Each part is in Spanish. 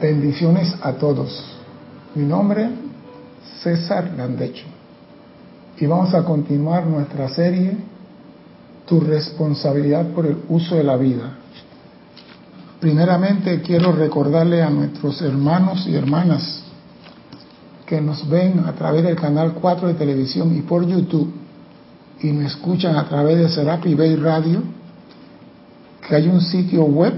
Bendiciones a todos. Mi nombre César Landecho. Y vamos a continuar nuestra serie Tu responsabilidad por el uso de la vida. Primeramente quiero recordarle a nuestros hermanos y hermanas que nos ven a través del canal 4 de televisión y por YouTube y nos escuchan a través de Serapi Bay Radio, que hay un sitio web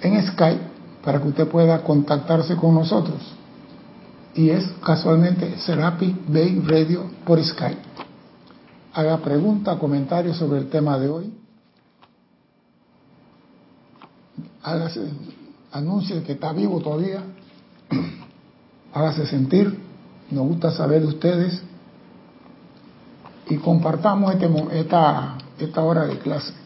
en Skype para que usted pueda contactarse con nosotros. Y es casualmente Serapi Bay Radio por Skype. Haga pregunta, comentarios sobre el tema de hoy. Hágase, anuncie que está vivo todavía. Hágase sentir. Nos gusta saber de ustedes. Y compartamos este, esta, esta hora de clase.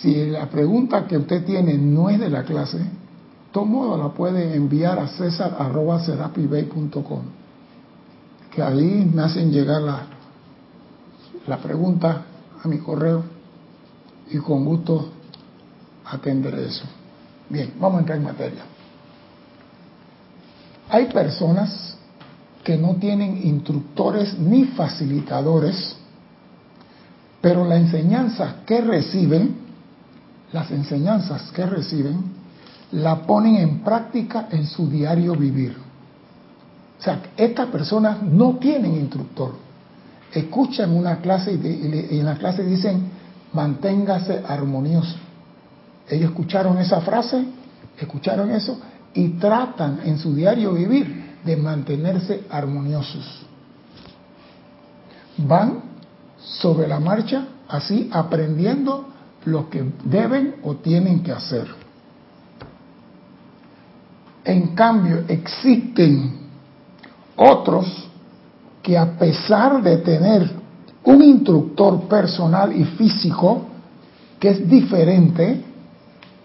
Si la pregunta que usted tiene no es de la clase, todo modo la puede enviar a cesar.com, que ahí me hacen llegar la, la pregunta a mi correo y con gusto atenderé eso. Bien, vamos a entrar en materia. Hay personas que no tienen instructores ni facilitadores, pero la enseñanza que reciben las enseñanzas que reciben, la ponen en práctica en su diario vivir. O sea, estas personas no tienen instructor. Escuchan una clase y, en la clase dicen, manténgase armonioso. Ellos escucharon esa frase, escucharon eso y tratan en su diario vivir de mantenerse armoniosos. Van sobre la marcha, así aprendiendo lo que deben o tienen que hacer. En cambio, existen otros que a pesar de tener un instructor personal y físico que es diferente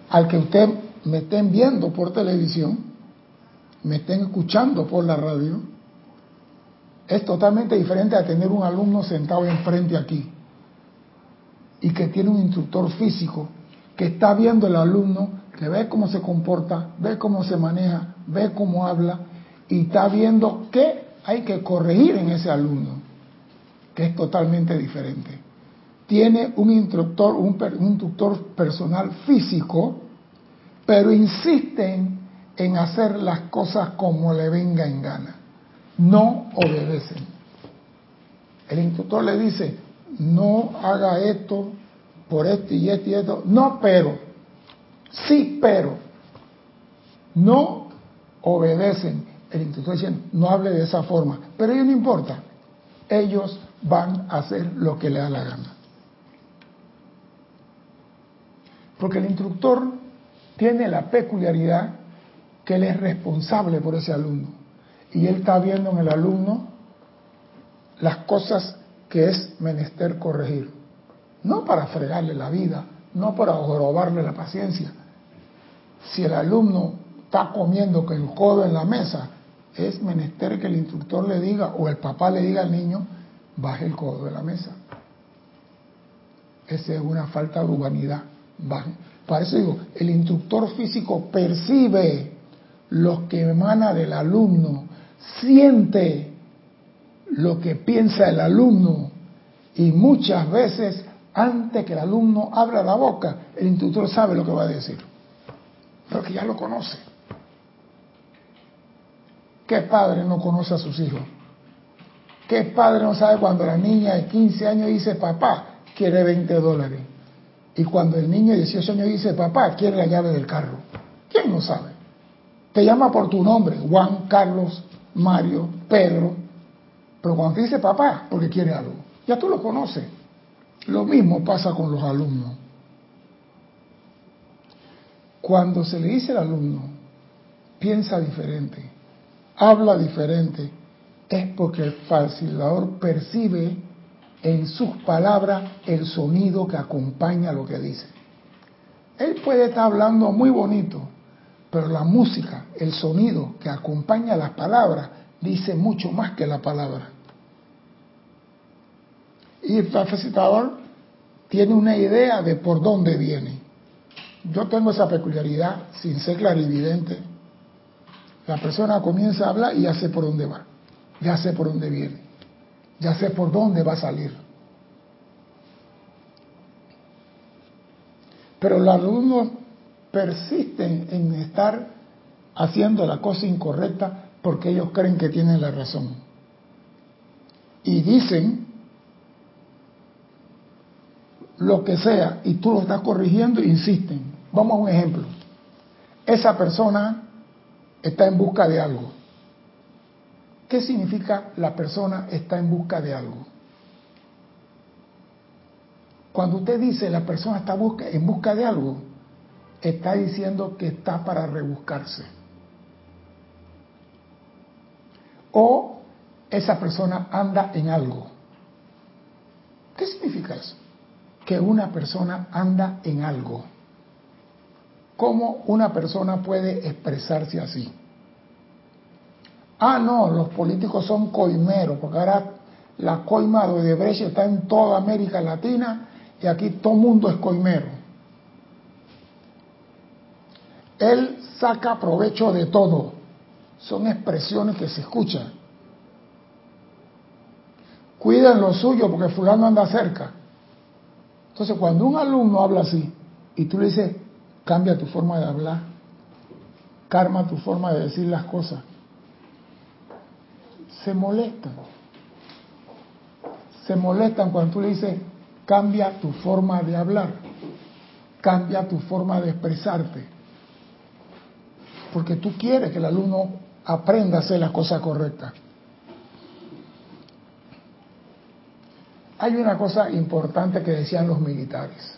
al que usted me estén viendo por televisión, me estén escuchando por la radio, es totalmente diferente a tener un alumno sentado enfrente aquí y que tiene un instructor físico que está viendo el alumno, que ve cómo se comporta, ve cómo se maneja, ve cómo habla y está viendo qué hay que corregir en ese alumno, que es totalmente diferente. Tiene un instructor, un, instructor personal físico, pero insisten en hacer las cosas como le venga en gana. No obedecen. El instructor le dice, no haga esto por esto y esto y esto. No, pero. Sí, pero. No obedecen. El instructor dice, no hable de esa forma. Pero ellos no importa. Ellos van a hacer lo que le da la gana. Porque el instructor tiene la peculiaridad que él es responsable por ese alumno. Y él está viendo en el alumno las cosas que es menester corregir. No para fregarle la vida, no para robarle la paciencia. Si el alumno está comiendo con el codo en la mesa, es menester que el instructor le diga o el papá le diga al niño, baje el codo de la mesa. Esa es una falta de humanidad. Baje. Para eso digo, el instructor físico percibe lo que emana del alumno, siente lo que piensa el alumno y muchas veces antes que el alumno abra la boca, el instructor sabe lo que va a decir, porque ya lo conoce. ¿Qué padre no conoce a sus hijos? ¿Qué padre no sabe cuando la niña de 15 años dice papá quiere 20 dólares? Y cuando el niño de 18 años dice papá quiere la llave del carro. ¿Quién no sabe? Te llama por tu nombre, Juan, Carlos, Mario, Pedro, pero cuando te dice papá, porque quiere algo, ya tú lo conoces. Lo mismo pasa con los alumnos. Cuando se le dice al alumno, piensa diferente, habla diferente, es porque el facilitador percibe en sus palabras el sonido que acompaña lo que dice. Él puede estar hablando muy bonito, pero la música, el sonido que acompaña las palabras, dice mucho más que la palabra. Y el facilitador tiene una idea de por dónde viene. yo tengo esa peculiaridad sin ser clarividente. La persona comienza a hablar y ya sé por dónde va, ya sé por dónde viene, ya sé por dónde va a salir. Pero los alumnos persisten en estar haciendo la cosa incorrecta porque ellos creen que tienen la razón. Y dicen lo que sea y tú lo estás corrigiendo insisten. Vamos a un ejemplo. Esa persona está en busca de algo. ¿Qué significa la persona está en busca de algo? Cuando usted dice la persona está en busca de algo, está diciendo que está para rebuscarse. O esa persona anda en algo. ¿Qué significa eso? Que una persona anda en algo. ¿Cómo una persona puede expresarse así? Ah, no, los políticos son coimeros, porque ahora la coima de Odebrecht está en toda América Latina y aquí todo mundo es coimero. Él saca provecho de todo. Son expresiones que se escuchan. Cuiden lo suyo porque fulano anda cerca. Entonces, cuando un alumno habla así y tú le dices, cambia tu forma de hablar, karma tu forma de decir las cosas, se molestan. Se molestan cuando tú le dices, cambia tu forma de hablar, cambia tu forma de expresarte, porque tú quieres que el alumno aprenda a hacer las cosas correctas. Hay una cosa importante que decían los militares.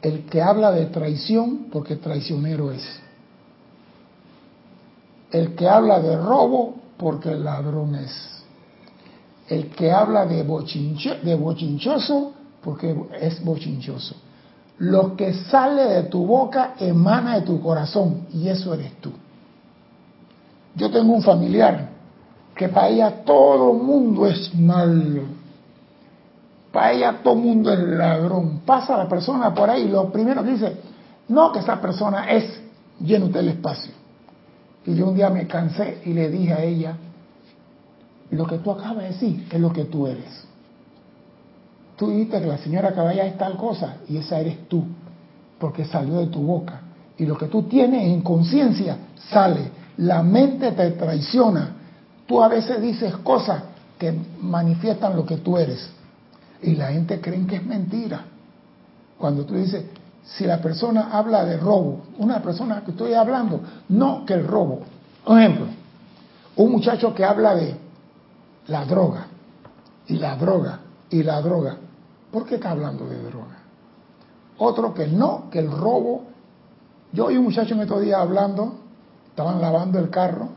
El que habla de traición, porque traicionero es. El que habla de robo, porque ladrón es el que habla de, de bochinchoso, porque es bochinchoso. Lo que sale de tu boca emana de tu corazón y eso eres tú. Yo tengo un familiar que para ella todo el mundo es malo. Para ella todo el mundo es ladrón. Pasa la persona por ahí lo primero que dice, no que esa persona es, lleno del espacio. Y yo un día me cansé y le dije a ella, lo que tú acabas de decir es lo que tú eres. Tú dijiste que la señora Caballa es tal cosa y esa eres tú, porque salió de tu boca. Y lo que tú tienes en conciencia sale. La mente te traiciona. Tú a veces dices cosas que manifiestan lo que tú eres. Y la gente cree que es mentira. Cuando tú dices, si la persona habla de robo, una persona que estoy hablando, no que el robo. Un ejemplo, un muchacho que habla de la droga, y la droga, y la droga. ¿Por qué está hablando de droga? Otro que no, que el robo. Yo y un muchacho en estos días hablando, estaban lavando el carro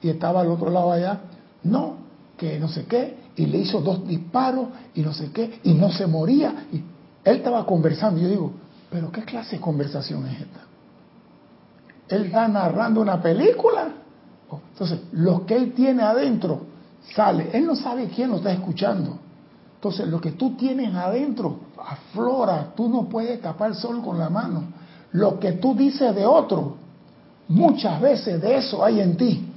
y estaba al otro lado allá. No, que no sé qué, y le hizo dos disparos y no sé qué, y no se moría. Y él estaba conversando. Y yo digo, ¿pero qué clase de conversación es esta? Él está narrando una película. Entonces, lo que él tiene adentro sale. Él no sabe quién lo está escuchando. Entonces, lo que tú tienes adentro aflora. Tú no puedes tapar el sol con la mano. Lo que tú dices de otro, muchas veces de eso hay en ti.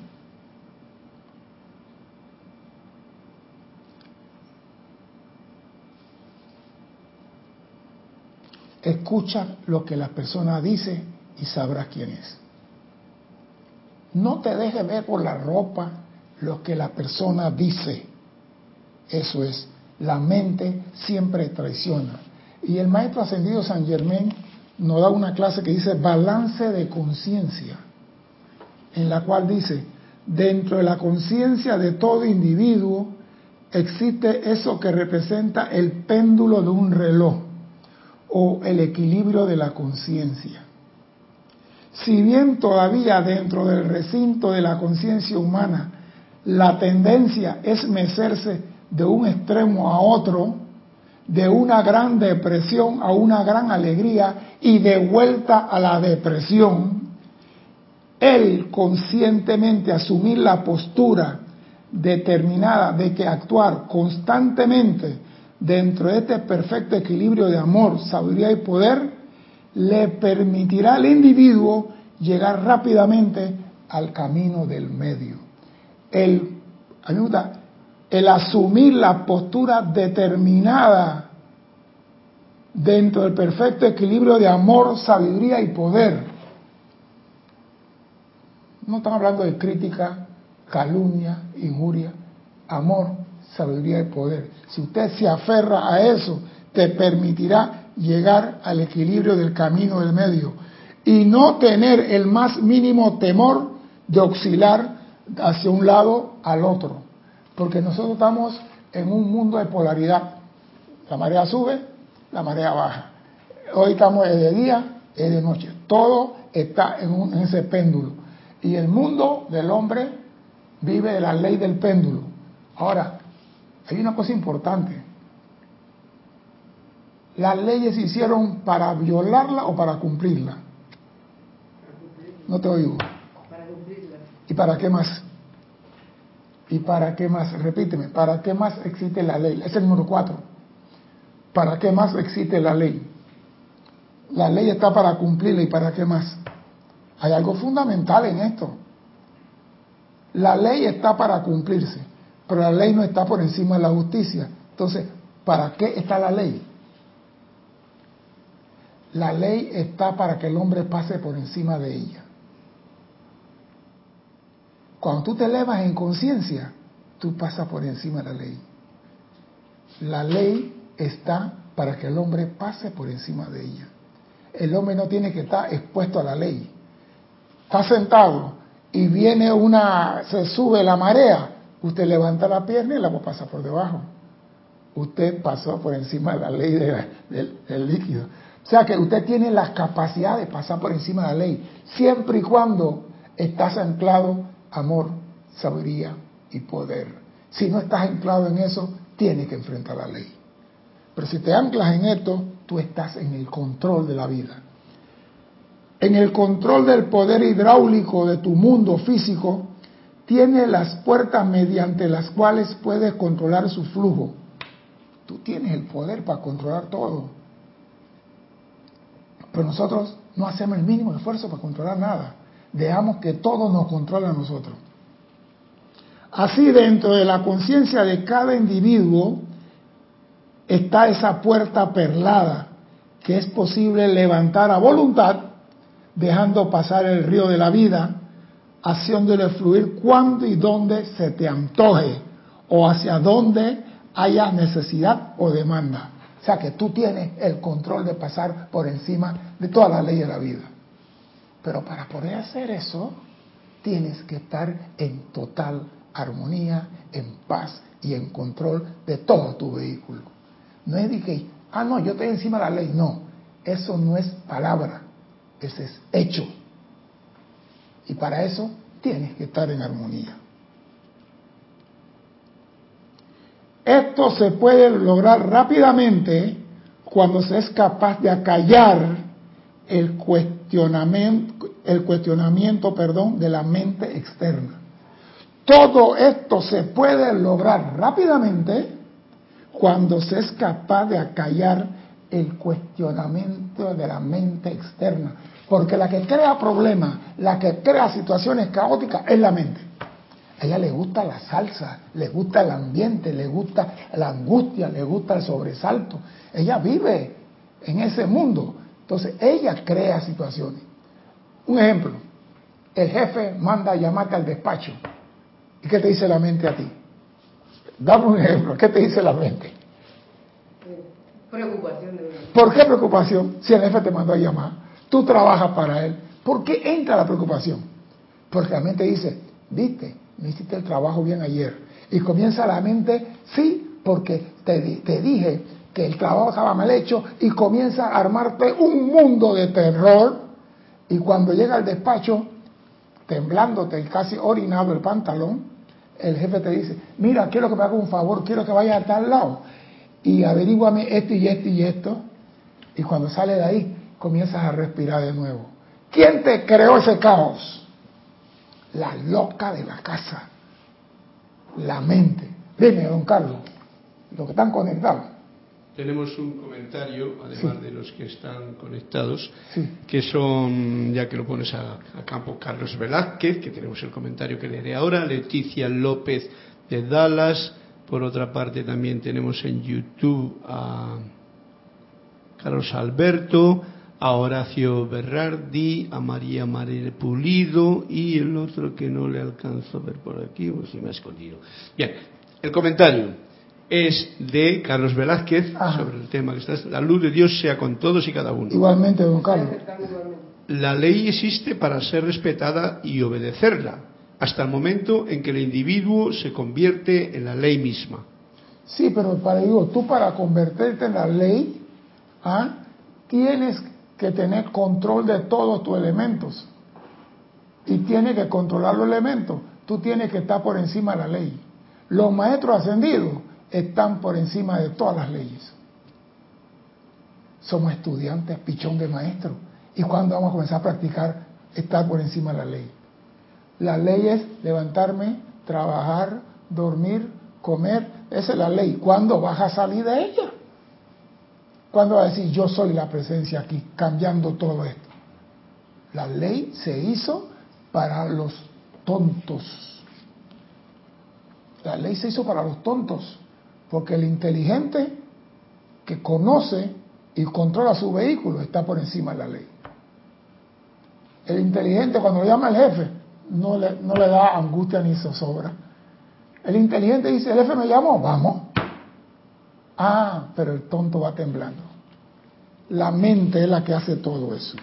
Escucha lo que la persona dice y sabrás quién es. No te dejes ver por la ropa, lo que la persona dice. Eso es, la mente siempre traiciona. Y el maestro ascendido San Germán nos da una clase que dice balance de conciencia, en la cual dice, dentro de la conciencia de todo individuo existe eso que representa el péndulo de un reloj o el equilibrio de la conciencia. Si bien todavía dentro del recinto de la conciencia humana la tendencia es mecerse de un extremo a otro, de una gran depresión a una gran alegría y de vuelta a la depresión, él conscientemente asumir la postura determinada de que actuar constantemente dentro de este perfecto equilibrio de amor, sabiduría y poder, le permitirá al individuo llegar rápidamente al camino del medio. El, ayuda, el asumir la postura determinada dentro del perfecto equilibrio de amor, sabiduría y poder. No estamos hablando de crítica, calumnia, injuria, amor, sabiduría y poder. Si usted se aferra a eso, te permitirá llegar al equilibrio del camino del medio y no tener el más mínimo temor de oscilar hacia un lado al otro. Porque nosotros estamos en un mundo de polaridad. La marea sube, la marea baja. Hoy estamos de día, es de noche. Todo está en, en ese péndulo. Y el mundo del hombre vive de la ley del péndulo. Ahora, hay una cosa importante. ¿Las leyes se hicieron para violarla o para cumplirla? No te oigo. Para cumplirla. ¿Y para qué más? ¿Y para qué más? Repíteme, ¿para qué más existe la ley? Es el número cuatro. ¿Para qué más existe la ley? La ley está para cumplirla y para qué más. Hay algo fundamental en esto. La ley está para cumplirse, pero la ley no está por encima de la justicia. Entonces, ¿para qué está la ley? La ley está para que el hombre pase por encima de ella. Cuando tú te elevas en conciencia, tú pasas por encima de la ley. La ley está para que el hombre pase por encima de ella. El hombre no tiene que estar expuesto a la ley. Está sentado y viene una, se sube la marea, usted levanta la pierna y la va a pasar por debajo. Usted pasó por encima de la ley del líquido. O sea que usted tiene la capacidad de pasar por encima de la ley, siempre y cuando estás anclado amor, sabiduría y poder. Si no estás anclado en eso, tienes que enfrentar la ley. Pero si te anclas en esto, tú estás en el control de la vida. En el control del poder hidráulico de tu mundo físico, tienes las puertas mediante las cuales puedes controlar su flujo. Tú tienes el poder para controlar todo. Pero nosotros no hacemos el mínimo esfuerzo para controlar nada. Dejamos que todo nos controle a nosotros. Así dentro de la conciencia de cada individuo está esa puerta perlada que es posible levantar a voluntad, dejando pasar el río de la vida, haciéndole fluir cuando y donde se te antoje o hacia donde haya necesidad o demanda. O sea que tú tienes el control de pasar por encima de toda la ley de la vida. Pero para poder hacer eso, tienes que estar en total armonía, en paz y en control de todo tu vehículo. No es de que, ah, no, yo estoy encima de la ley. No, eso no es palabra, ese es hecho. Y para eso tienes que estar en armonía. Esto se puede lograr rápidamente cuando se es capaz de acallar el cuestionamiento, el cuestionamiento perdón, de la mente externa. Todo esto se puede lograr rápidamente cuando se es capaz de acallar el cuestionamiento de la mente externa. Porque la que crea problemas, la que crea situaciones caóticas es la mente. A ella le gusta la salsa, le gusta el ambiente, le gusta la angustia, le gusta el sobresalto. Ella vive en ese mundo. Entonces ella crea situaciones. Un ejemplo, el jefe manda a llamarte al despacho. ¿Y qué te dice la mente a ti? Dame un ejemplo, ¿qué te dice la mente? Preocupación. De ¿Por qué preocupación? Si el jefe te mandó a llamar, tú trabajas para él. ¿Por qué entra la preocupación? Porque la mente dice, viste, no hiciste el trabajo bien ayer. Y comienza la mente, sí, porque te, te dije que el trabajo estaba mal hecho y comienza a armarte un mundo de terror y cuando llega al despacho, temblándote y casi orinado el pantalón, el jefe te dice, mira, quiero que me haga un favor, quiero que vaya a tal lado y averíguame esto y esto y esto. Y cuando sale de ahí, comienzas a respirar de nuevo. ¿Quién te creó ese caos? La loca de la casa, la mente. Dime, don Carlos, los que están conectados. tenemos un comentario, además de los que están conectados, que son, ya que lo pones a, campo, Carlos Velázquez, que tenemos el comentario que leeré ahora, Leticia López de Dallas, por otra parte también tenemos en YouTube a Carlos Alberto, a Horacio Berrardi, a María María Pulido y el otro que no le alcanzo a ver por aquí, o si me ha escondido. Bien, el comentario es de Carlos Velázquez sobre el tema que está. La luz de Dios sea con todos y cada uno. Igualmente, don Carlos. La ley existe para ser respetada y obedecerla, hasta el momento en que el individuo se convierte en la ley misma. Sí, pero para digo, tú para convertirte en la ley, ¿ah? tienes que tener control de todos tus elementos. Y tienes que controlar los elementos. Tú tienes que estar por encima de la ley. Los maestros ascendidos están por encima de todas las leyes. Somos estudiantes, pichón de maestro. ¿Y cuándo vamos a comenzar a practicar estar por encima de la ley? La ley es levantarme, trabajar, dormir, comer. Esa es la ley. ¿Cuándo vas a salir de ella? ¿Cuándo vas a decir yo soy la presencia aquí, cambiando todo esto? La ley se hizo para los tontos. La ley se hizo para los tontos. Porque el inteligente que conoce y controla su vehículo está por encima de la ley. El inteligente cuando lo llama el jefe no le, no le da angustia ni zozobra. El inteligente dice, el jefe me llamó, vamos. Ah, pero el tonto va temblando. La mente es la que hace todo eso.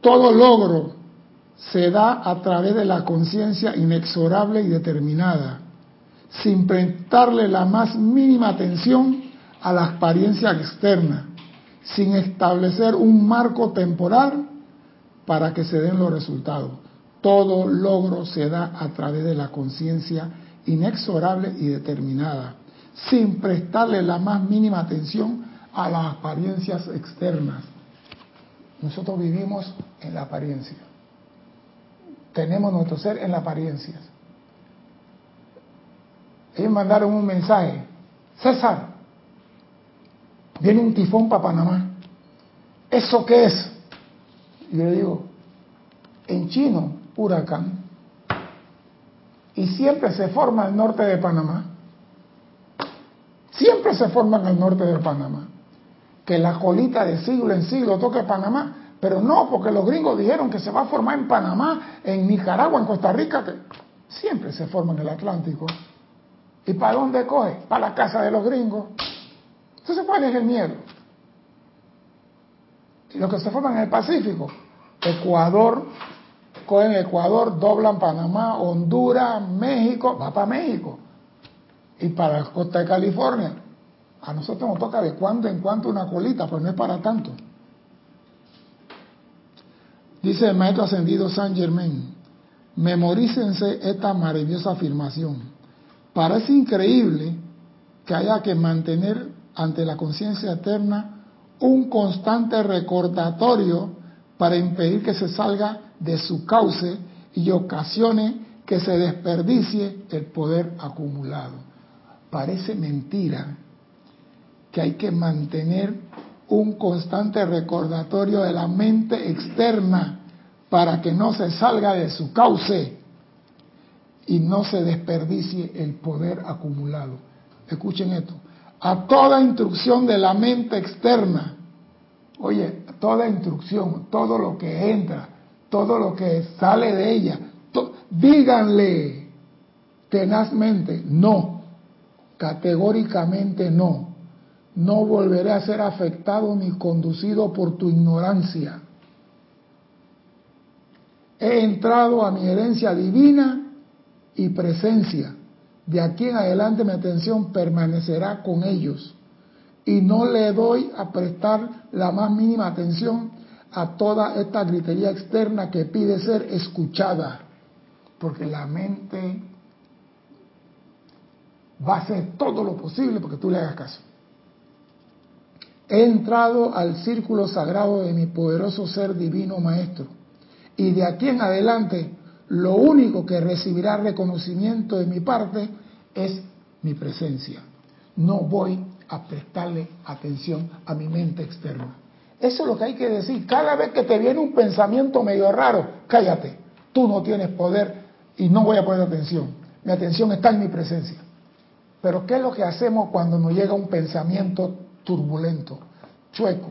Todo logro se da a través de la conciencia inexorable y determinada sin prestarle la más mínima atención a la apariencia externa, sin establecer un marco temporal para que se den los resultados. Todo logro se da a través de la conciencia inexorable y determinada, sin prestarle la más mínima atención a las apariencias externas. Nosotros vivimos en la apariencia. Tenemos nuestro ser en la apariencia. Ellos mandaron un mensaje. César, viene un tifón para Panamá. ¿Eso qué es? Y le digo, en chino, huracán. Y siempre se forma al norte de Panamá. Siempre se forman al norte de Panamá. Que la colita de siglo en siglo toque Panamá. Pero no, porque los gringos dijeron que se va a formar en Panamá, en Nicaragua, en Costa Rica, que siempre se forma en el Atlántico. ¿Y para dónde coge? Para la casa de los gringos. Entonces, ¿cuál es el miedo? Y los que se forman en el Pacífico, Ecuador, cogen Ecuador, doblan Panamá, Honduras, México, va para México. Y para la costa de California. A nosotros nos toca de cuando en cuando una colita, pero no es para tanto. Dice el maestro ascendido San Germain, memorícense esta maravillosa afirmación. Parece increíble que haya que mantener ante la conciencia eterna un constante recordatorio para impedir que se salga de su cauce y ocasione que se desperdicie el poder acumulado. Parece mentira que hay que mantener un constante recordatorio de la mente externa para que no se salga de su cauce y no se desperdicie el poder acumulado. Escuchen esto. A toda instrucción de la mente externa, oye, toda instrucción, todo lo que entra, todo lo que sale de ella, díganle tenazmente, no, categóricamente no. No volveré a ser afectado ni conducido por tu ignorancia. He entrado a mi herencia divina y presencia. De aquí en adelante mi atención permanecerá con ellos y no le doy a prestar la más mínima atención a toda esta gritería externa que pide ser escuchada, porque la mente va a hacer todo lo posible porque tú le hagas caso. He entrado al círculo sagrado de mi poderoso ser divino maestro y de aquí en adelante lo único que recibirá reconocimiento de mi parte es mi presencia. no voy a prestarle atención a mi mente externa. Eso es lo que hay que decir. Cada vez que te viene un pensamiento medio raro, cállate. Tú no tienes poder y no voy a poner atención. Mi atención está en mi presencia. Pero ¿qué es lo que hacemos cuando nos llega un pensamiento turbulento, chueco?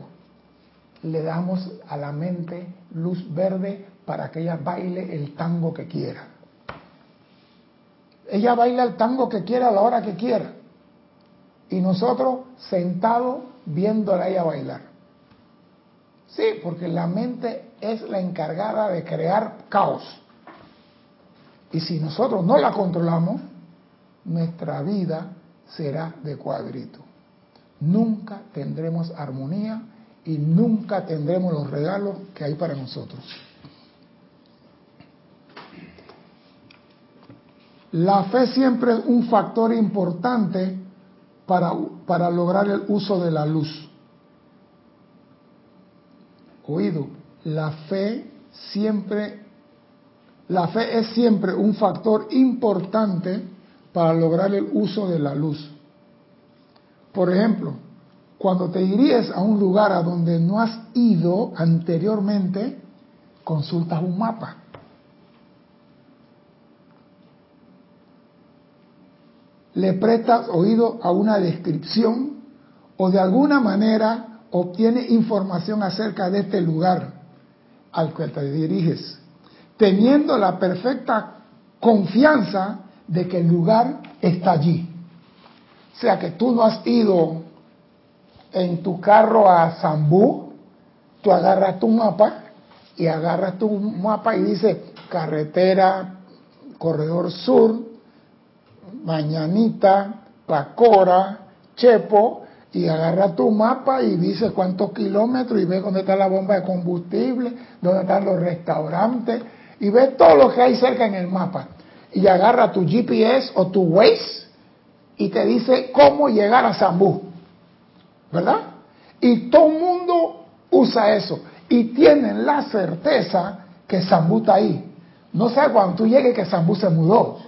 Le damos a la mente luz verde para que ella baile el tango que quiera. Ella baila el tango que quiera a la hora que quiera. Y nosotros sentados viéndola a ella bailar. Sí, porque la mente es la encargada de crear caos. Y si nosotros no la controlamos, nuestra vida será de cuadrito. Nunca tendremos armonía y nunca tendremos los regalos que hay para nosotros. La fe siempre es un factor importante para, para lograr el uso de la luz. Oído, la fe siempre, la fe es siempre un factor importante para lograr el uso de la luz. Por ejemplo, cuando te irías a un lugar a donde no has ido anteriormente, consultas un mapa. Le prestas oído a una descripción o de alguna manera obtienes información acerca de este lugar al que te diriges, teniendo la perfecta confianza de que el lugar está allí. Sea que tú no has ido en tu carro a Zambú, tú agarras tu mapa y agarras tu mapa y dice carretera, corredor sur, Mañanita, Pacora, Chepo, y agarras tu mapa y dice cuántos kilómetros y ves dónde está la bomba de combustible, dónde están los restaurantes y ves todo lo que hay cerca en el mapa. Y agarra tu GPS o tu Waze y te dice cómo llegar a Zambú. ¿Verdad? Y todo el mundo usa eso. Y tienen la certeza que Zambú está ahí. No sé cuando tú llegues que Zambú se mudó.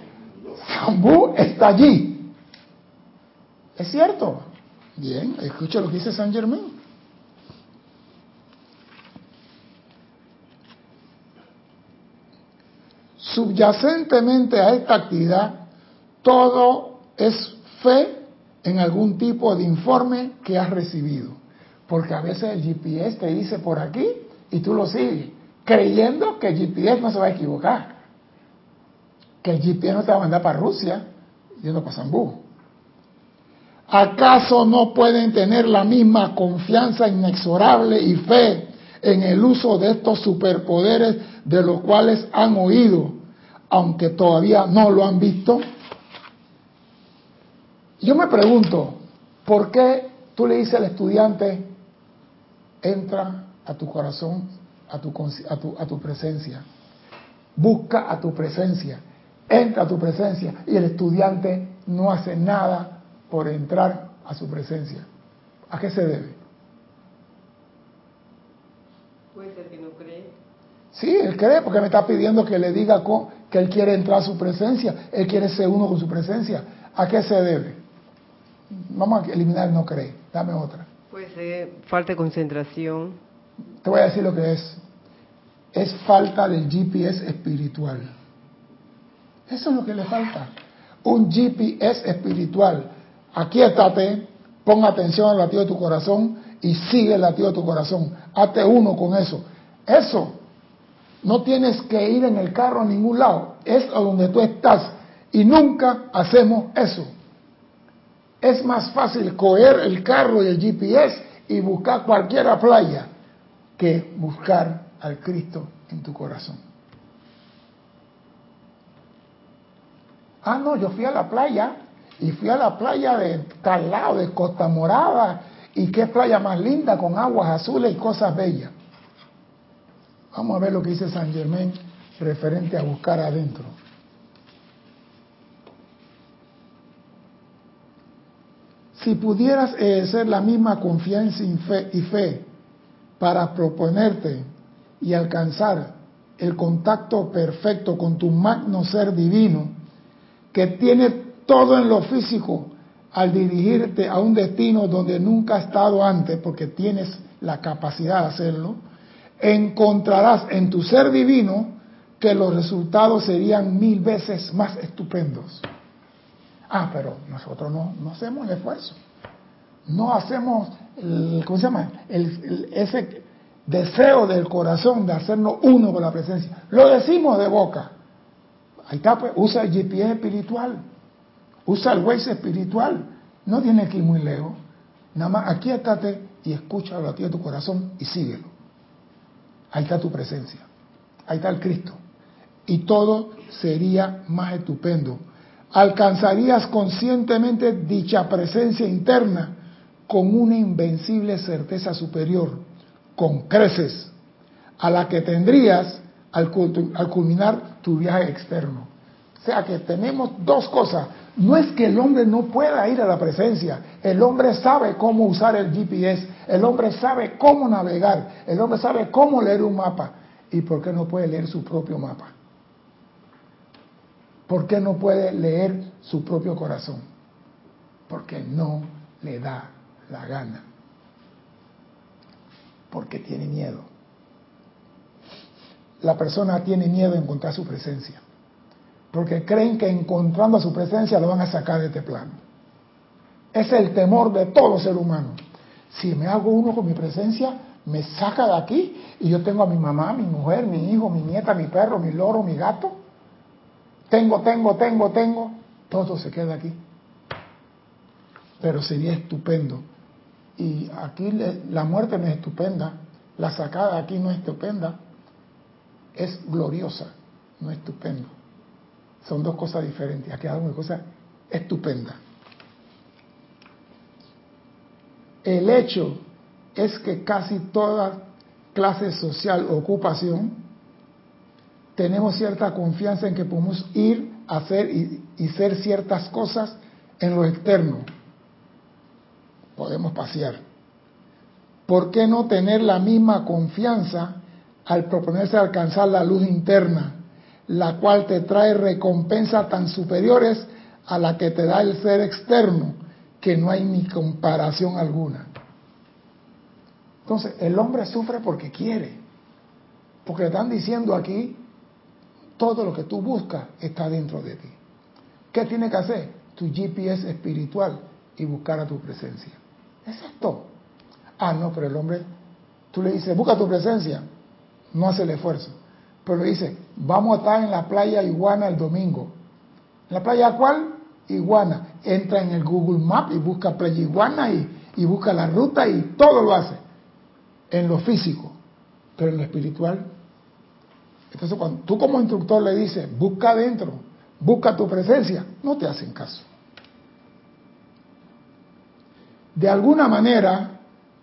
Zambú está allí. ¿Es cierto? Bien, escucha lo que dice San Germán. Subyacentemente a esta actividad, todo es fe en algún tipo de informe que has recibido. Porque a veces el GPS te dice por aquí y tú lo sigues, creyendo que el GPS no se va a equivocar. Que el GPS no te va a mandar para Rusia, yendo para Zambú. ¿Acaso no pueden tener la misma confianza inexorable y fe en el uso de estos superpoderes de los cuales han oído aunque todavía no lo han visto. Yo me pregunto, ¿por qué tú le dices al estudiante, entra a tu corazón, a tu, a tu, a tu presencia, busca a tu presencia, entra a tu presencia y el estudiante no hace nada por entrar a su presencia? ¿A qué se debe? Puede ser que no cree. Sí, él cree porque me está pidiendo que le diga que él quiere entrar a su presencia, él quiere ser uno con su presencia. ¿A qué se debe? Vamos a eliminar no cree. Dame otra. Puede ser falta de concentración. Te voy a decir lo que es. Es falta del GPS espiritual. Eso es lo que le falta. Un GPS espiritual. Aquí estate, pon atención al latido de tu corazón y sigue el latido de tu corazón. Hazte uno con eso. Eso no tienes que ir en el carro a ningún lado, es a donde tú estás. Y nunca hacemos eso. Es más fácil coger el carro y el GPS y buscar cualquier playa que buscar al Cristo en tu corazón. Ah, no, yo fui a la playa y fui a la playa de tal lado, de Costa Morada, y qué playa más linda con aguas azules y cosas bellas. Vamos a ver lo que dice San Germán referente a buscar adentro. Si pudieras ejercer la misma confianza y fe, y fe para proponerte y alcanzar el contacto perfecto con tu magno ser divino, que tiene todo en lo físico al dirigirte a un destino donde nunca has estado antes, porque tienes la capacidad de hacerlo, encontrarás en tu ser divino que los resultados serían mil veces más estupendos. Ah, pero nosotros no, no hacemos el esfuerzo. No hacemos, el, ¿cómo se llama? ese deseo del corazón de hacernos uno con la presencia. Lo decimos de boca. Ahí está, pues, usa el GPS espiritual. Usa el Waze espiritual. No tiene que ir muy lejos. Nada más aquí estate y escúchalo a ti de tu corazón y síguelo. Ahí está tu presencia. Ahí está el Cristo. Y todo sería más estupendo. Alcanzarías conscientemente dicha presencia interna con una invencible certeza superior, con creces, a la que tendrías al, culminar tu viaje externo. O sea que tenemos dos cosas. No es que el hombre no pueda ir a la presencia, el hombre sabe cómo usar el GPS, el hombre sabe cómo navegar, el hombre sabe cómo leer un mapa. ¿Y por qué no puede leer su propio mapa? ¿Por qué no puede leer su propio corazón? Porque no le da la gana. Porque tiene miedo. La persona tiene miedo de encontrar su presencia. Porque creen que encontrando su presencia lo van a sacar de este plano. Es el temor de todo ser humano. Si me hago uno con mi presencia, me saca de aquí y yo tengo a mi mamá, mi mujer, mi hijo, mi nieta, mi perro, mi loro, mi gato. Tengo, tengo, tengo, tengo. Todo se queda aquí. Pero sería estupendo. Y aquí la muerte no es estupenda. La sacada aquí no es estupenda. Es gloriosa, no es estupendo. Son dos cosas diferentes. Aquí hay una cosa estupenda. El hecho es que casi toda clase social o ocupación tenemos cierta confianza en que podemos ir a hacer y, y ser ciertas cosas en lo externo. Podemos pasear. ¿Por qué no tener la misma confianza al proponerse alcanzar la luz interna, la cual te trae recompensas tan superiores a la que te da el ser externo? que no hay ni comparación alguna. Entonces, el hombre sufre porque quiere. Porque están diciendo aquí, todo lo que tú buscas está dentro de ti. ¿Qué tiene que hacer? Tu GPS espiritual y buscar a tu presencia. Es esto. Ah, no, pero el hombre, tú le dices, busca tu presencia. No hace el esfuerzo. Pero le dice, vamos a estar en la playa Iguana el domingo. ¿En la playa cuál? iguana. Entra en el Google Map y busca playa iguana y, busca la ruta y todo lo hace. En lo físico, pero en lo espiritual. Entonces, cuando tú como instructor le dices, busca adentro, busca tu presencia, no te hacen caso. De alguna manera,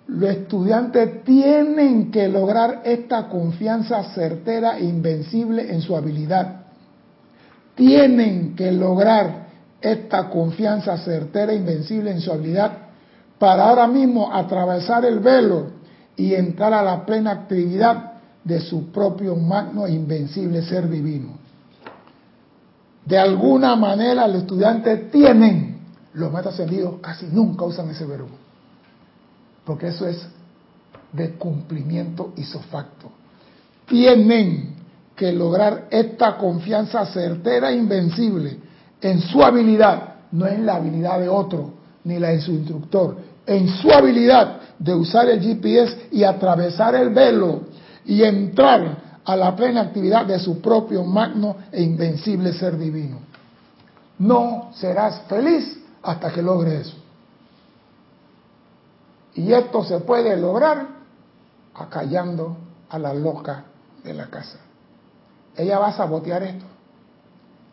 los estudiantes tienen que lograr esta confianza certera e invencible en su habilidad. Tienen que lograr esta confianza certera e invencible en su habilidad para ahora mismo atravesar el velo y entrar a la plena actividad de su propio magno e invencible ser divino. De alguna manera los estudiantes tienen, los maestros ascendidos casi nunca usan ese verbo, porque eso es de cumplimiento isofacto. Tienen que lograr esta confianza certera e invencible en su habilidad, no en la habilidad de otro, ni la de su instructor, en su habilidad de usar el GPS y atravesar el velo y entrar a la plena actividad de su propio magno e invencible ser divino. No serás feliz hasta que logres eso. Y esto se puede lograr acallando a la loca de la casa. Ella va a sabotear esto.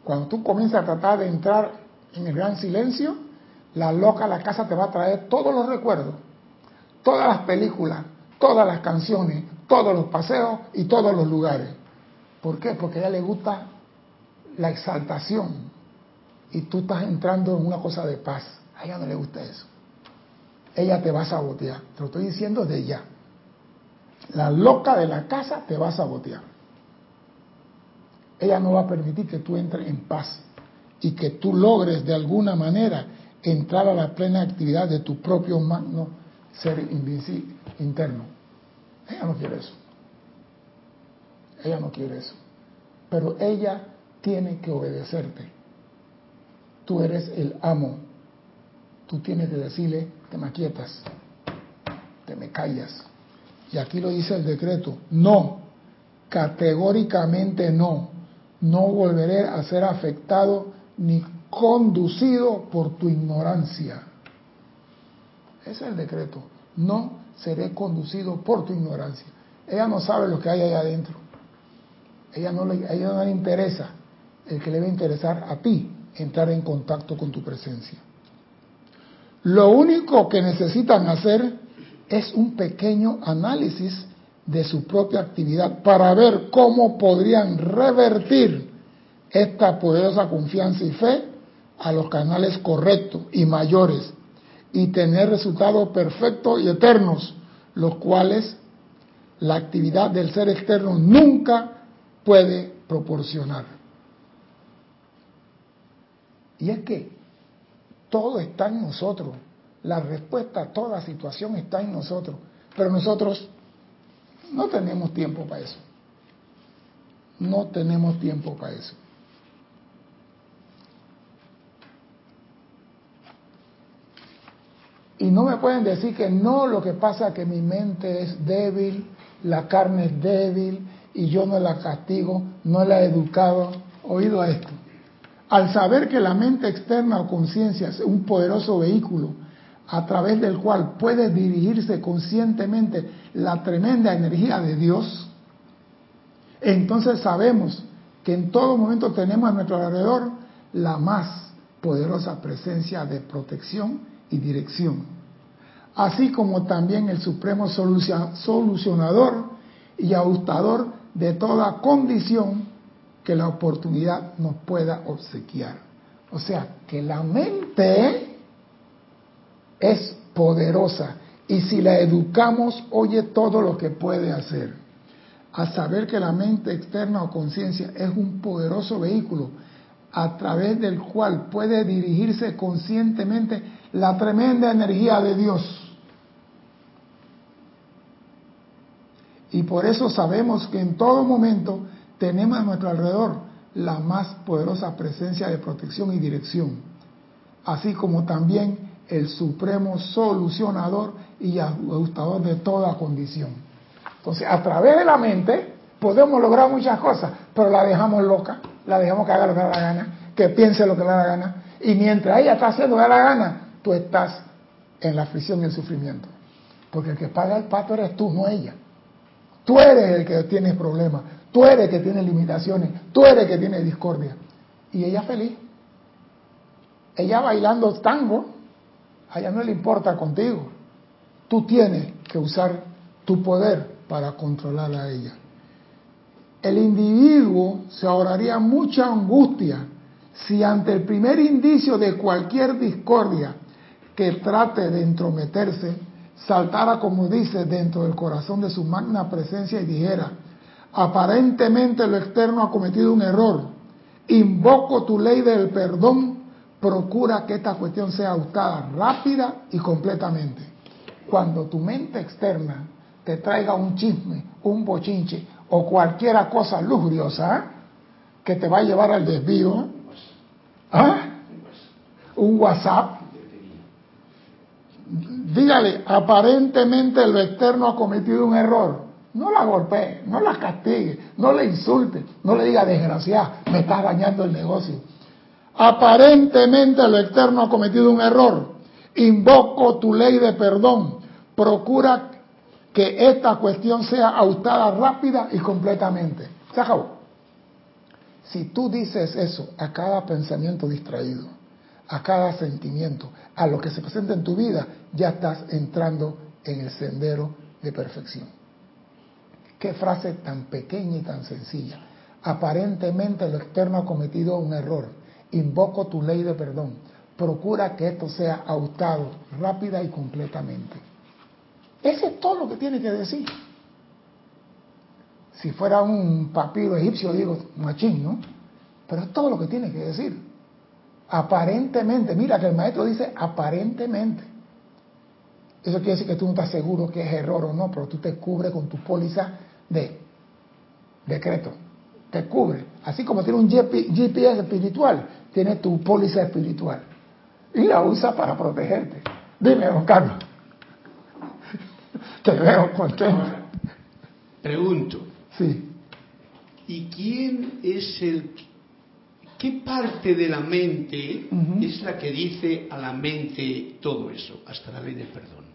Cuando tú comienzas a tratar de entrar en el gran silencio, la loca la casa te va a traer todos los recuerdos, todas las películas, todas las canciones, todos los paseos y todos los lugares. ¿Por qué? Porque a ella le gusta la exaltación y tú estás entrando en una cosa de paz. A ella no le gusta eso. Ella te va a sabotear. Te lo estoy diciendo de ella. La loca de la casa te va a sabotear ella no va a permitir que tú entres en paz y que tú logres de alguna manera entrar a la plena actividad de tu propio magno ser interno. Ella no quiere eso. Ella no quiere eso. Pero ella tiene que obedecerte. Tú eres el amo. Tú tienes que decirle, te me quietas, te me callas. Y aquí lo dice el decreto, no, categóricamente no, no volveré a ser afectado ni conducido por tu ignorancia. Ese es el decreto, no seré conducido por tu ignorancia. Ella no sabe lo que hay ahí adentro. Ella no le, a ella no le interesa el que le va a interesar a ti entrar en contacto con tu presencia. Lo único que necesitan hacer es un pequeño análisis de su propia actividad para ver cómo podrían revertir esta poderosa confianza y fe a los canales correctos y mayores y tener resultados perfectos y eternos, los cuales la actividad del ser externo nunca puede proporcionar. Y es que todo está en nosotros. La respuesta a toda situación está en nosotros. Pero nosotros no tenemos tiempo para eso. No tenemos tiempo para eso. Y no me pueden decir que no, lo que pasa es que mi mente es débil, la carne es débil y yo no la castigo, no la he educado. Oído a esto. Al saber que la mente externa o conciencia es un poderoso vehículo a través del cual puede dirigirse conscientemente la tremenda energía de Dios, entonces sabemos que en todo momento tenemos a nuestro alrededor la más poderosa presencia de protección y dirección, así como también el supremo solucionador y ajustador de toda condición que la oportunidad nos pueda obsequiar. O sea, que la mente es poderosa y si la educamos, oye todo lo que puede hacer. A saber que la mente externa o conciencia es un poderoso vehículo a través del cual puede dirigirse conscientemente la tremenda energía de Dios. Y por eso sabemos que en todo momento tenemos a nuestro alrededor la más poderosa presencia de protección y dirección, así como también el supremo solucionador y ajustador de toda condición. Entonces, a través de la mente podemos lograr muchas cosas, pero la dejamos loca, la dejamos que haga lo que le da la gana, que piense lo que le da la gana, y mientras ella está haciendo lo que le da la gana, estás en la aflicción y el sufrimiento. Porque el que paga el pato eres tú, no ella. Tú eres el que tiene problemas, tú eres el que tiene limitaciones, tú eres el que tiene discordia. Y ella feliz. Ella bailando tango, a ella no le importa contigo. Tú tienes que usar tu poder para controlar a ella. El individuo se ahorraría mucha angustia si ante el primer indicio de cualquier discordia que trate de entrometerse, saltara, como dice, dentro del corazón de su magna presencia y dijera, aparentemente lo externo ha cometido un error, invoco tu ley del perdón procura que esta cuestión sea ajustada rápida y completamente. Cuando tu mente externa te traiga un chisme, un bochinche o cualquier cosa lujuriosa que te va a llevar al desvío, ¿ah? un WhatsApp, dígale, aparentemente lo externo ha cometido un error. No la golpee, no la castigue, no le insulte, no le diga desgraciada, me estás dañando el negocio Aparentemente lo externo ha cometido un error. Invoco tu ley de perdón. Procura que esta cuestión sea ajustada rápida y completamente. Se acabó. Si tú dices eso a cada pensamiento distraído, a cada sentimiento, a lo que se presenta en tu vida, ya estás entrando en el sendero de perfección. Qué frase tan pequeña y tan sencilla. Aparentemente lo externo ha cometido un error invoco tu ley de perdón. Procura que esto sea ajustado rápida y completamente. Ese es todo lo que tiene que decir. Si fuera un papiro egipcio, digo, machín, ¿no? Pero es todo lo que tiene que decir. Aparentemente, mira que el maestro dice aparentemente. Eso quiere decir que tú no estás seguro que es error o no, pero tú te cubres con tu póliza de decreto. Te cubre. Así como tiene un GPS espiritual, tiene tu póliza espiritual. Y la usa para protegerte. Dime, don Carlos. Te veo contento. Pregunto. Sí. ¿Y quién es el ¿Qué parte de la mente es la que dice a la mente todo eso, hasta la ley del perdón?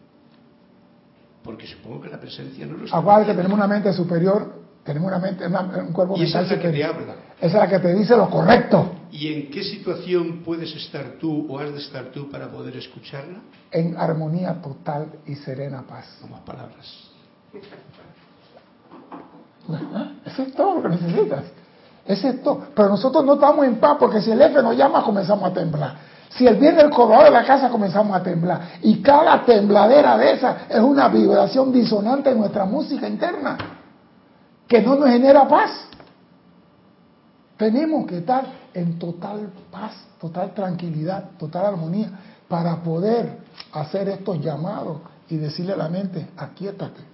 Porque supongo que la presencia no lo está. Acuérdate que tenemos una mente superior, tenemos una mente, un cuerpo y esa es la que te habla. Esa es la que te dice lo correcto. ¿Y en qué situación puedes estar tú o has de estar tú para poder escucharla? En armonía total y serena paz. No más palabras. Eso es todo lo que necesitas. Es todo. Pero nosotros no estamos en paz porque si el F nos llama comenzamos a temblar. Si el viene el cobrador de la casa comenzamos a temblar. Y cada tembladera de esa es una vibración disonante en nuestra música interna que no nos genera paz. Tenemos que estar en total paz, total tranquilidad, total armonía para poder hacer estos llamados y decirle a la mente, aquíétate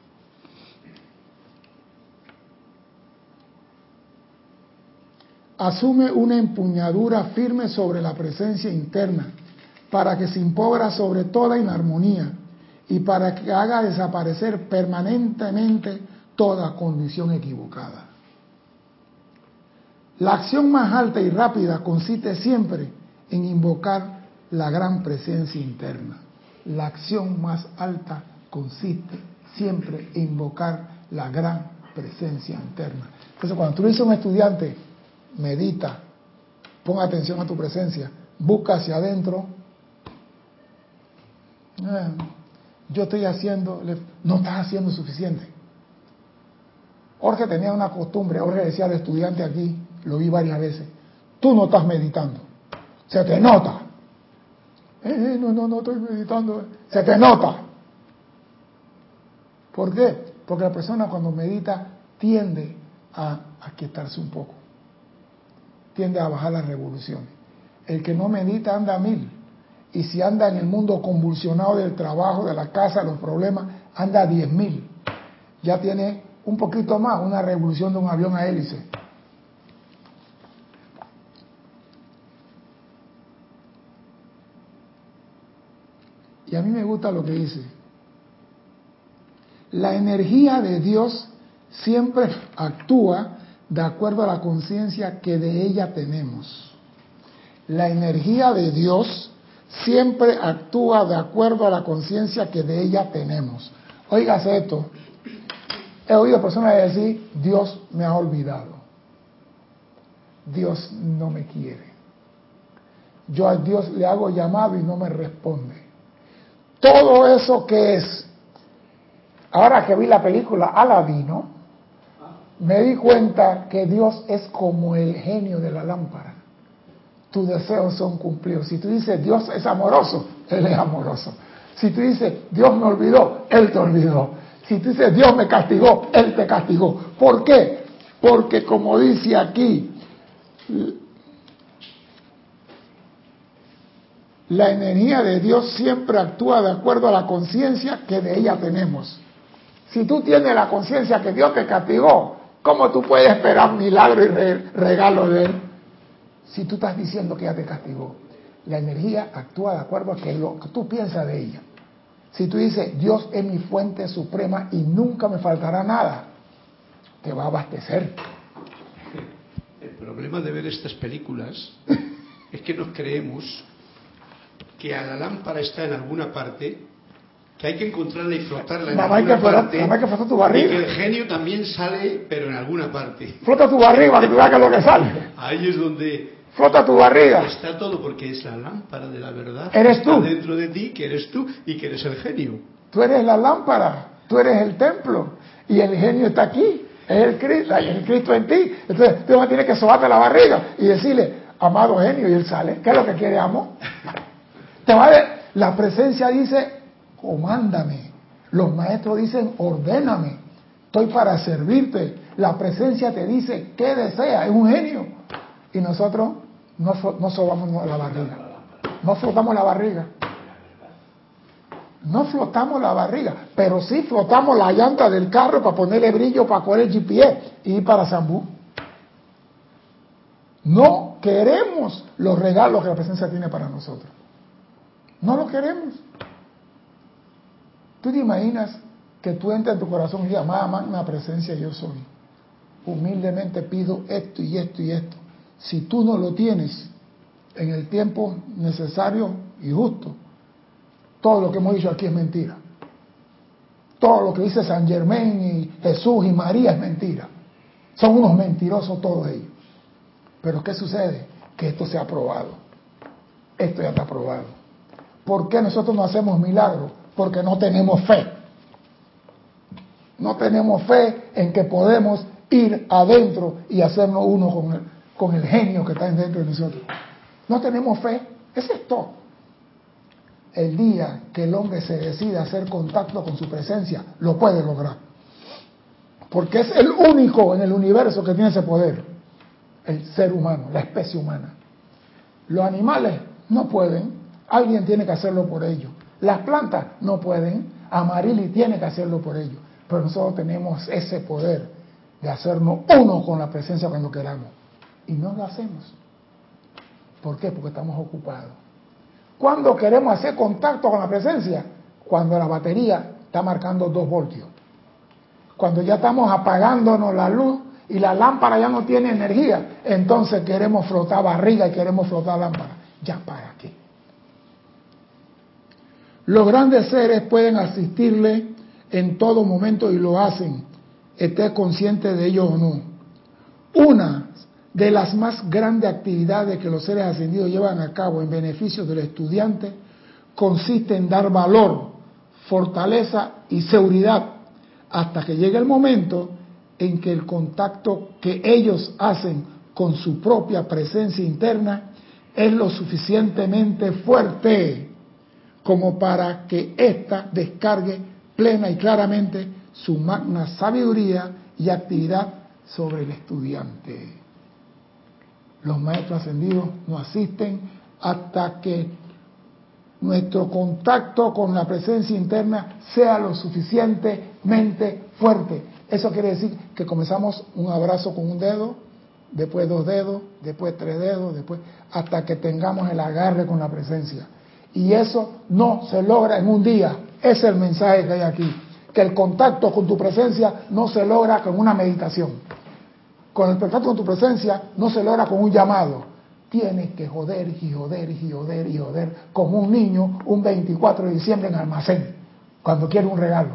asume una empuñadura firme sobre la presencia interna, para que se imponga sobre toda inarmonía y para que haga desaparecer permanentemente toda condición equivocada. La acción más alta y rápida consiste siempre en invocar la gran presencia interna. La acción más alta consiste siempre en invocar la gran presencia interna. Entonces, cuando tú dices un estudiante, medita, pon atención a tu presencia, busca hacia adentro. Eh, yo estoy haciendo, no estás haciendo suficiente. Jorge tenía una costumbre, Jorge decía al estudiante aquí, lo vi varias veces, tú no estás meditando, se te nota. Eh, eh, no, no, no estoy meditando, se te nota. ¿Por qué? Porque la persona cuando medita tiende a aquietarse un poco tiende a bajar las revoluciones. El que no medita anda a mil. Y si anda en el mundo convulsionado del trabajo, de la casa, los problemas, anda a diez mil. Ya tiene un poquito más, una revolución de un avión a hélice. Y a mí me gusta lo que dice. La energía de Dios siempre actúa de acuerdo a la conciencia que de ella tenemos. La energía de Dios siempre actúa de acuerdo a la conciencia que de ella tenemos. Óigase esto. He oído personas decir, Dios me ha olvidado. Dios no me quiere. Yo a Dios le hago llamado y no me responde. Todo eso que es, ahora que vi la película Aladino, me di cuenta que Dios es como el genio de la lámpara. Tus deseos son cumplidos. Si tú dices Dios es amoroso, Él es amoroso. Si tú dices Dios me olvidó, Él te olvidó. Si tú dices Dios me castigó, Él te castigó. ¿Por qué? Porque como dice aquí, la energía de Dios siempre actúa de acuerdo a la conciencia que de ella tenemos. Si tú tienes la conciencia que Dios te castigó, ¿Cómo tú puedes esperar milagro y regalo de Él? Si tú estás diciendo que ya te castigó, la energía actúa de acuerdo a que lo que tú piensas de ella. Si tú dices, Dios es mi fuente suprema y nunca me faltará nada, te va a abastecer. El problema de ver estas películas es que nos creemos que a la lámpara está en alguna parte que hay que encontrarla y flotarla en alguna parte. Nada que flotar tu barriga. Y que el genio también sale, pero en alguna parte. Flota tu barriga para que tú veas que es lo que sale. Ahí es donde... Flota tu barriga. Está todo porque es la lámpara de la verdad. Eres tú. dentro de ti, que eres tú y que eres el genio. Tú eres la lámpara, tú eres el templo y el genio está aquí. Es el Cristo, el Cristo en ti. Entonces tú tienes que sobarte la barriga y decirle, amado genio, y él sale. ¿Qué es lo que quiere, amo? Te va a la presencia dice, comándame. Los maestros dicen, ordéname. Estoy para servirte. La presencia te dice, ¿qué desea? Es un genio. Y nosotros No, sobamos la barriga. No flotamos la barriga. No flotamos la barriga, pero sí flotamos la llanta del carro para ponerle brillo para coger el GPS y ir para Zambú. No queremos los regalos que la presencia tiene para nosotros. No lo queremos. ¿Tú te imaginas que tú entres en tu corazón y digas, amada magna presencia yo soy? Humildemente pido esto y esto y esto. Si tú no lo tienes en el tiempo necesario y justo, todo lo que hemos dicho aquí es mentira. Todo lo que dice San Germán y Jesús y María es mentira. Son unos mentirosos todos ellos. Pero ¿qué sucede? Que esto se ha probado. Esto ya está probado. ¿Por qué nosotros no hacemos milagros? Porque no tenemos fe. No tenemos fe en que podemos ir adentro y hacernos uno con el, con el genio que está dentro de nosotros. No tenemos fe. Es todo el día que el hombre se decida hacer contacto con su presencia, lo puede lograr. Porque es el único en el universo que tiene ese poder, el ser humano, la especie humana. Los animales no pueden, alguien tiene que hacerlo por ellos. Las plantas no pueden, Amarili tiene que hacerlo por ellos. Pero nosotros tenemos ese poder de hacernos uno con la presencia cuando queramos. Y no lo hacemos. ¿Por qué? Porque estamos ocupados. ¿Cuándo queremos hacer contacto con la presencia? Cuando la batería está marcando 2 voltios. Cuando ya estamos apagándonos la luz y la lámpara ya no tiene energía, entonces queremos flotar barriga y queremos flotar lámpara. ¿Ya para qué? Los grandes seres pueden asistirle en todo momento y lo hacen, esté consciente de ello o no. Una de las más grandes actividades que los seres ascendidos llevan a cabo en beneficio del estudiante consiste en dar valor, fortaleza y seguridad hasta que llegue el momento en que el contacto que ellos hacen con su propia presencia interna es lo suficientemente fuerte como para que ésta descargue plena y claramente su magna sabiduría y actividad sobre el estudiante los maestros ascendidos nos asisten hasta que nuestro contacto con la presencia interna sea lo suficientemente fuerte. Eso quiere decir que comenzamos un abrazo con un dedo, después dos dedos, después tres dedos, después hasta que tengamos el agarre con la presencia. Y eso no se logra en un día. Ese es el mensaje que hay aquí. Que el contacto con tu presencia no se logra con una meditación con el contacto con tu presencia no se logra con un llamado. Tienes que joder y joder y joder y joder como un niño un 24 de diciembre en almacén, cuando quiere un regalo.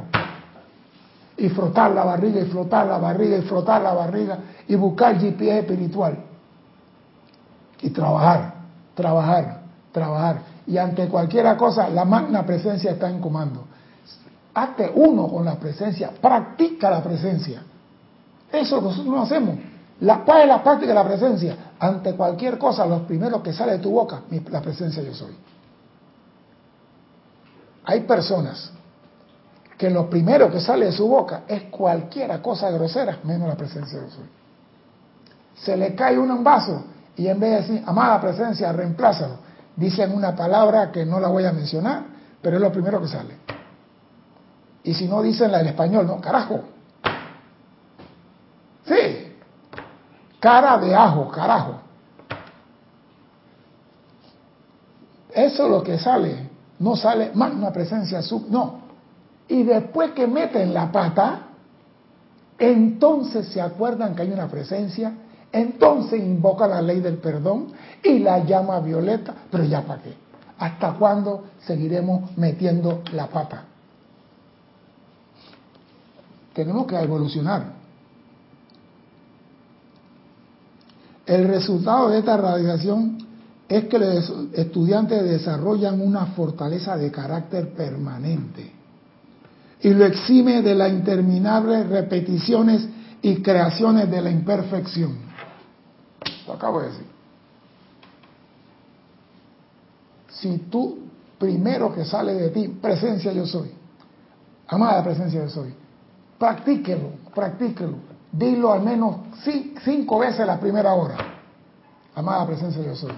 Y frotar la barriga y flotar la barriga y flotar la barriga y buscar GPS espiritual. Y trabajar, trabajar, trabajar. Y ante cualquier cosa, la magna presencia está en comando. Hazte uno con la presencia, practica la presencia. Eso nosotros no hacemos. La, ¿Cuál es la práctica de la presencia? Ante cualquier cosa, lo primero que sale de tu boca, la presencia yo soy. Hay personas que lo primero que sale de su boca es cualquiera cosa grosera, menos la presencia yo soy. Se le cae uno un vaso y en vez de decir, amada presencia, reemplázalo, dicen una palabra que no la voy a mencionar, pero es lo primero que sale. Y si no dicen la en español, no, carajo, Sí. Cara de ajo, carajo. Eso es lo que sale. No sale más una presencia sub, no. Y después que meten la pata, entonces se acuerdan que hay una presencia, entonces invoca la ley del perdón y la llama violeta, pero ya para qué. ¿Hasta cuándo seguiremos metiendo la pata? Tenemos que evolucionar. El resultado de esta radiación es que los estudiantes desarrollan una fortaleza de carácter permanente y lo exime de las interminables repeticiones y creaciones de la imperfección. Lo acabo de decir. Si tú, primero que sale de ti, presencia yo soy, amada presencia yo soy, practíquelo, practíquelo Dilo al menos cinco veces la primera hora. amada presencia yo soy.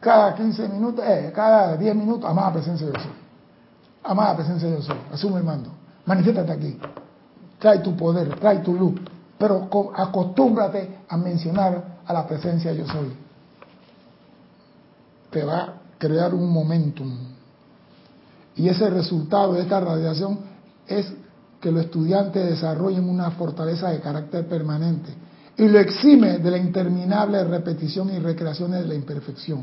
Cada 15 minutos, eh, cada 10 minutos, amada presencia yo soy. Amada presencia yo soy, asume el mando. Manifiéstate aquí. Trae tu poder, trae tu luz. Pero acostúmbrate a mencionar a la presencia yo soy. Te va a crear un momentum. Y ese resultado de esta radiación es que los estudiantes desarrollen una fortaleza de carácter permanente y lo exime de la interminable repetición y recreaciones de la imperfección.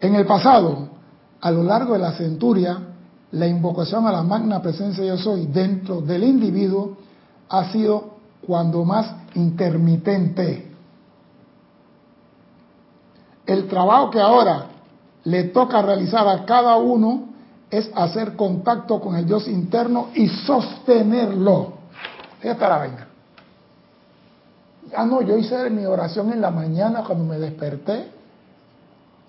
En el pasado, a lo largo de la centuria, la invocación a la magna presencia yo soy dentro del individuo ha sido cuando más intermitente. El trabajo que ahora le toca realizar a cada uno es hacer contacto con el Dios interno y sostenerlo. Esta la vaina. Ah, no, yo hice mi oración en la mañana cuando me desperté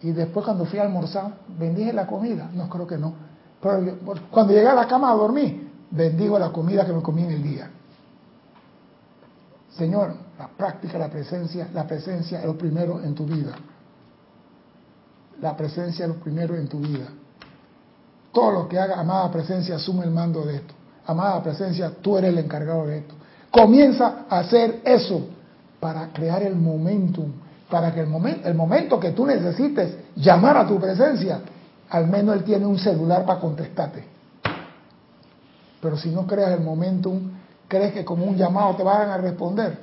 y después cuando fui a almorzar, bendije la comida. No, creo que no. Pero cuando llegué a la cama a dormir, bendigo la comida que me comí en el día. Señor, la práctica, la presencia, la presencia es lo primero en tu vida. La presencia es lo primero en tu vida. Todo lo que haga, amada presencia, asume el mando de esto. Amada presencia, tú eres el encargado de esto. Comienza a hacer eso para crear el momentum, para que el, el momento que tú necesites llamar a tu presencia, al menos él tiene un celular para contestarte. Pero si no creas el momentum, crees que como un llamado te van a responder.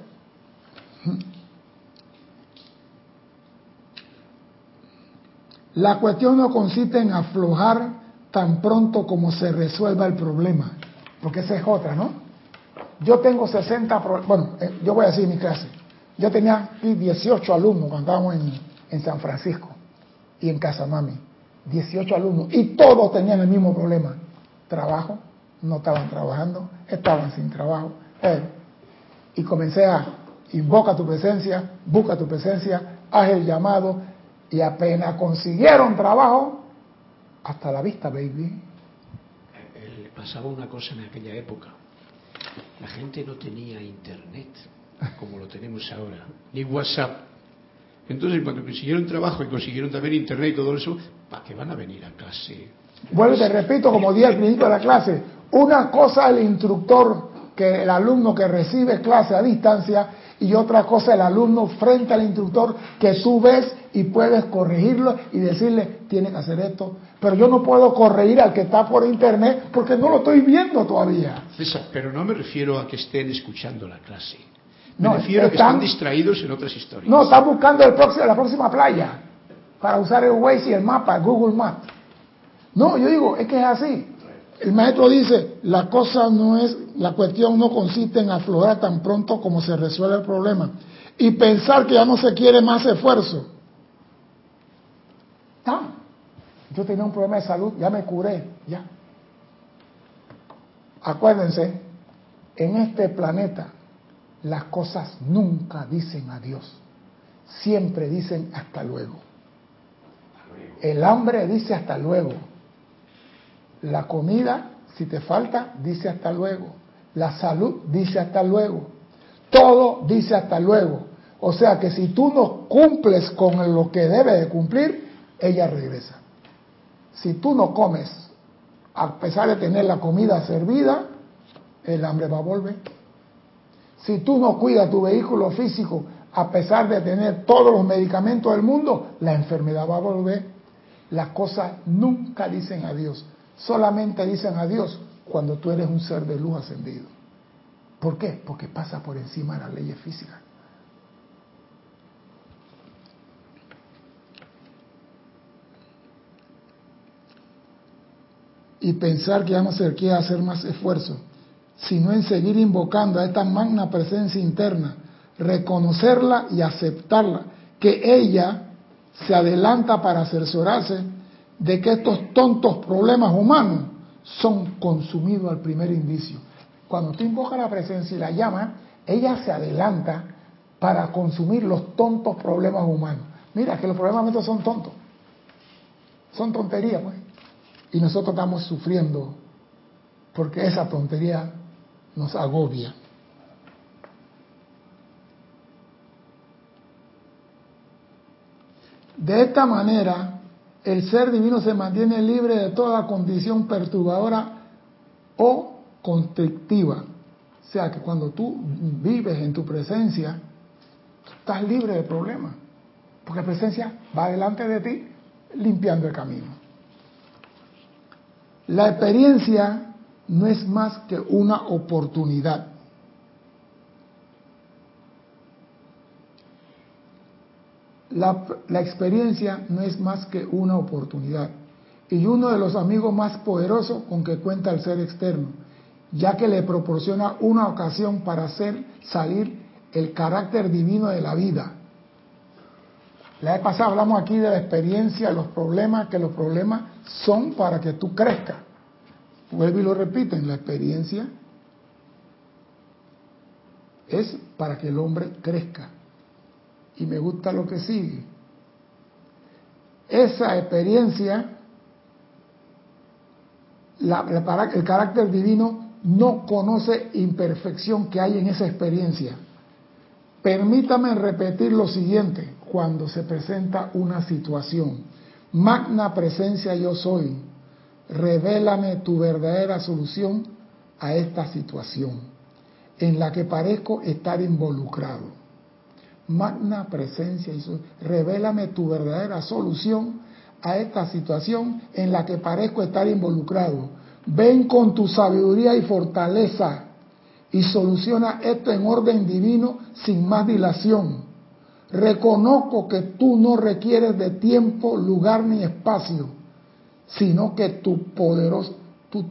La cuestión no consiste en aflojar tan pronto como se resuelva el problema, porque esa es otra, ¿no? Yo tengo 60, bueno, eh, yo voy a decir mi clase, yo tenía 18 alumnos cuando estábamos en, en San Francisco y en Casamami, 18 alumnos, y todos tenían el mismo problema, trabajo, no estaban trabajando, estaban sin trabajo, eh, y comencé a invoca tu presencia, busca tu presencia, haz el llamado, y apenas consiguieron trabajo, hasta la vista, baby. Eh, pasaba una cosa en aquella época. La gente no tenía internet como lo tenemos ahora, ni WhatsApp. Entonces, cuando consiguieron trabajo y consiguieron también internet y todo eso, ¿para qué van a venir a clase? Vuelvo te repito, como dije al principio de la clase, una cosa el instructor, que el alumno que recibe clase a distancia, y otra cosa el alumno frente al instructor que tú ves y puedes corregirlo y decirle, tiene que hacer esto, pero yo no puedo corregir al que está por internet porque no lo estoy viendo todavía. César, pero no me refiero a que estén escuchando la clase. Me refiero a que están distraídos en otras historias. No, están buscando el próximo, la próxima playa para usar el Waze y el mapa, Google Maps. No, yo digo, es que es así. El maestro dice, la cosa no es, la cuestión no consiste en aflorar tan pronto como se resuelve el problema y pensar que ya no se quiere más esfuerzo. ¿Ah? Yo tenía un problema de salud, ya me curé, ya. Acuérdense, en este planeta las cosas nunca dicen adiós, siempre dicen hasta luego. El hambre dice hasta luego. La comida, si te falta, dice hasta luego. La salud dice hasta luego. Todo dice hasta luego. O sea que si tú no cumples con lo que debe de cumplir, ella regresa. Si tú no comes, a pesar de tener la comida servida, el hambre va a volver. Si tú no cuidas tu vehículo físico, a pesar de tener todos los medicamentos del mundo, la enfermedad va a volver. Las cosas nunca dicen adiós, solamente dicen adiós cuando tú eres un ser de luz ascendido. ¿Por qué? Porque pasa por encima de las leyes físicas. y pensar que vamos a que hacer más esfuerzo, sino en seguir invocando a esta magna presencia interna, reconocerla y aceptarla, que ella se adelanta para asesorarse de que estos tontos problemas humanos son consumidos al primer indicio. Cuando tú invocas la presencia y la llamas, ella se adelanta para consumir los tontos problemas humanos. Mira que los problemas estos son tontos. Son tonterías, pues. Y nosotros estamos sufriendo porque esa tontería nos agobia. De esta manera, el ser divino se mantiene libre de toda condición perturbadora o constrictiva. O sea que cuando tú vives en tu presencia, estás libre de problemas, porque la presencia va delante de ti limpiando el camino. La experiencia no es más que una oportunidad. La, experiencia no es más que una oportunidad y uno de los amigos más poderosos con que cuenta el ser externo, ya que le proporciona una ocasión para hacer salir el carácter divino de la vida. La vez pasada hablamos aquí de la experiencia, los problemas, que los problemas son para que tú crezcas. Vuelvo y lo repiten, la experiencia es para que el hombre crezca. Y me gusta lo que sigue. Esa experiencia, el carácter divino no conoce imperfección que hay en esa experiencia. Permítame repetir lo siguiente cuando se presenta una situación. Magna presencia yo soy. Revélame tu verdadera solución a esta situación en la que parezco estar involucrado. Magna presencia soy. Revélame tu verdadera solución a esta situación en la que parezco estar involucrado. Ven con tu sabiduría y fortaleza y soluciona esto en orden divino sin más dilación. Reconozco que tú no requieres de tiempo, lugar ni espacio, sino que tu poderoso, tu,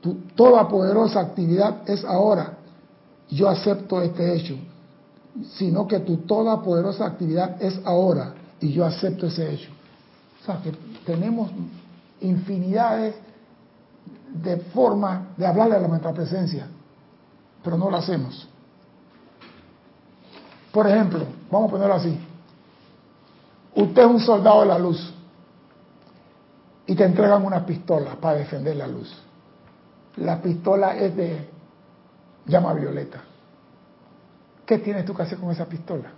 tu toda poderosa actividad es ahora. Yo acepto este hecho, sino que tu toda poderosa actividad es ahora y yo acepto ese hecho. O sea que tenemos infinidades de formas de hablarle a la nuestra presencia pero no lo hacemos. Por ejemplo, vamos a ponerlo así. Usted es un soldado de la luz y te entregan una pistola para defender la luz. La pistola es de llama violeta. ¿Qué tienes tú que hacer con esa pistola?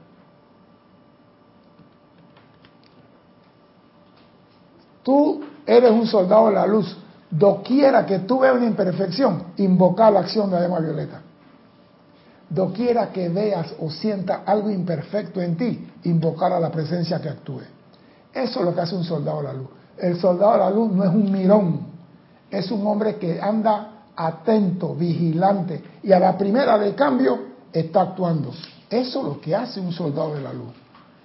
Tú eres un soldado de la luz. Doquiera que tú veas una imperfección, invoca la acción de la llama violeta. Doquiera que veas o sienta algo imperfecto en ti, invocar a la presencia que actúe. Eso es lo que hace un soldado de la luz. El soldado de la luz no es un mirón, es un hombre que anda atento, vigilante y a la primera de cambio está actuando. Eso es lo que hace un soldado de la luz.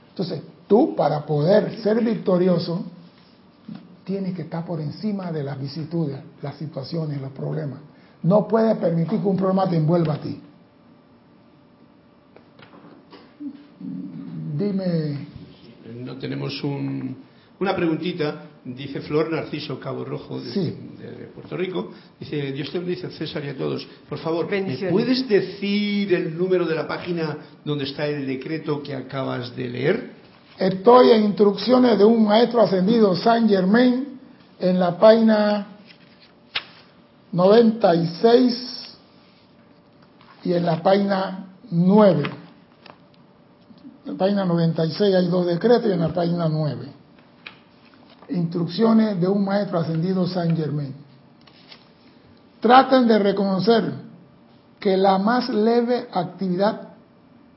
Entonces, tú para poder ser victorioso, tienes que estar por encima de las vicisitudes, las situaciones, los problemas. No puedes permitir que un problema te envuelva a ti. Dime. No tenemos un, una preguntita. Dice Flor Narciso Cabo Rojo de, Puerto Rico. Dice, Dios te bendice César y a todos. Por favor, ¿me puedes decir el número de la página donde está el decreto que acabas de leer? Estoy en instrucciones de un maestro ascendido, Saint Germain, en la página 96 y en la página 9 la página 96 hay dos decretos y en la página 9. Instrucciones de un maestro ascendido San Germain. Traten de reconocer que la más leve actividad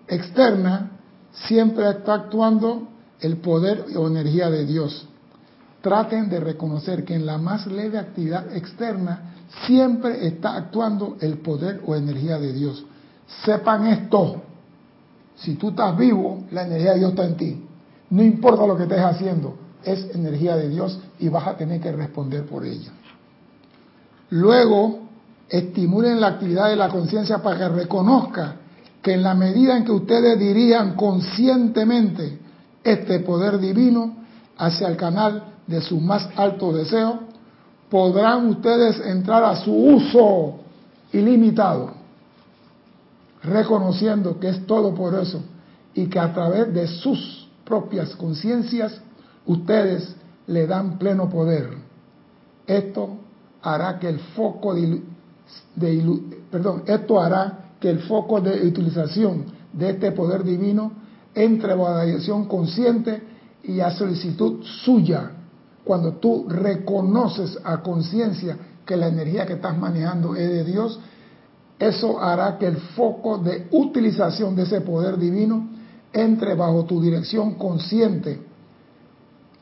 externa siempre está actuando el poder o energía de Dios. Traten de reconocer que en la más leve actividad externa siempre está actuando el poder o energía de Dios. Sepan esto si tú estás vivo, la energía de Dios está en ti. No importa lo que estés haciendo, es energía de Dios y vas a tener que responder por ella. Luego, estimulen la actividad de la conciencia para que reconozca que en la medida en que ustedes dirían conscientemente este poder divino hacia el canal de su más alto deseo, podrán ustedes entrar a su uso ilimitado reconociendo que es todo por eso y que a través de sus propias conciencias ustedes le dan pleno poder. Esto hará que el foco de, perdón, esto hará que el foco de utilización de este poder divino entre bajo la dirección consciente y a solicitud suya, cuando tú reconoces a conciencia que la energía que estás manejando es de Dios, eso hará que el foco de utilización de ese poder divino entre bajo tu dirección consciente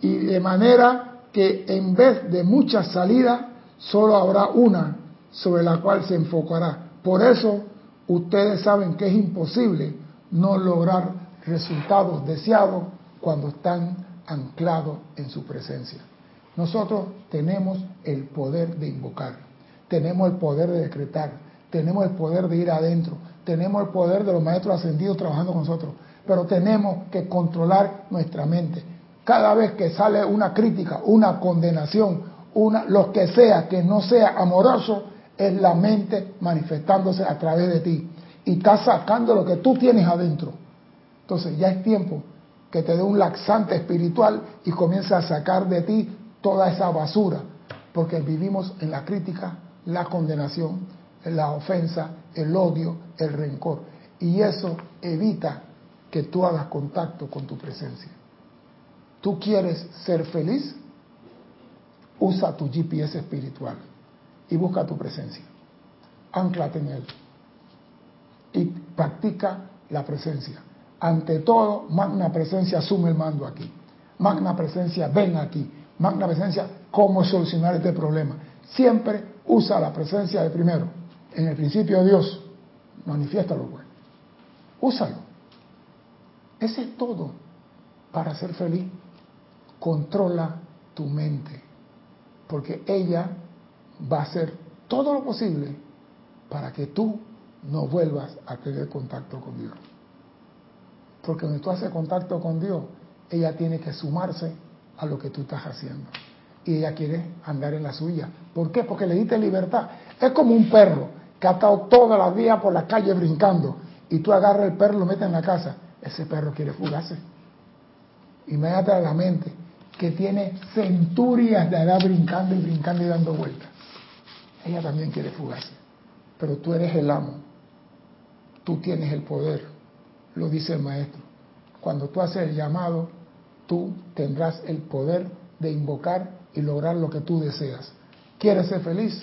y de manera que en vez de muchas salidas, solo habrá una sobre la cual se enfocará. Por eso ustedes saben que es imposible no lograr resultados deseados cuando están anclados en su presencia. Nosotros tenemos el poder de invocar, tenemos el poder de decretar, tenemos el poder de ir adentro, tenemos el poder de los maestros ascendidos trabajando con nosotros, pero tenemos que controlar nuestra mente. Cada vez que sale una crítica, una condenación, una, lo que sea que no sea amoroso, es la mente manifestándose a través de ti y está sacando lo que tú tienes adentro. Entonces ya es tiempo que te dé un laxante espiritual y comience a sacar de ti toda esa basura, porque vivimos en la crítica, la condenación, la ofensa, el odio, el rencor. Y eso evita que tú hagas contacto con tu presencia. ¿Tú quieres ser feliz? Usa tu GPS espiritual y busca tu presencia. Anclate en él y practica la presencia. Ante todo, magna presencia asume el mando aquí. Magna presencia, ven aquí. Magna presencia, cómo solucionar este problema. Siempre usa la presencia de primero. En el principio de Dios, manifiéstalo, bueno. Úsalo. Ese es todo para ser feliz. Controla tu mente, porque ella va a hacer todo lo posible para que tú no vuelvas a tener contacto con Dios. Porque cuando tú haces contacto con Dios, ella tiene que sumarse a lo que tú estás haciendo. Y ella quiere andar en la suya. ¿Por qué? Porque le diste libertad. Es como un perro que ha estado toda la vida por la calle brincando y tú agarras el perro y lo metes en la casa. Ese perro quiere fugarse. Inmediatamente la mente que tiene centurias de edad brincando y brincando y dando vueltas. Ella también quiere fugarse. Pero tú eres el amo. Tú tienes el poder, lo dice el maestro. Cuando tú haces el llamado, tú tendrás el poder de invocar y lograr lo que tú deseas. ¿Quieres ser feliz?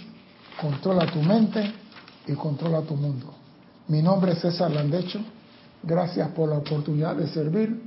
Controla tu mente y controla tu mundo. Mi nombre es César Landecho. Gracias por la oportunidad de servir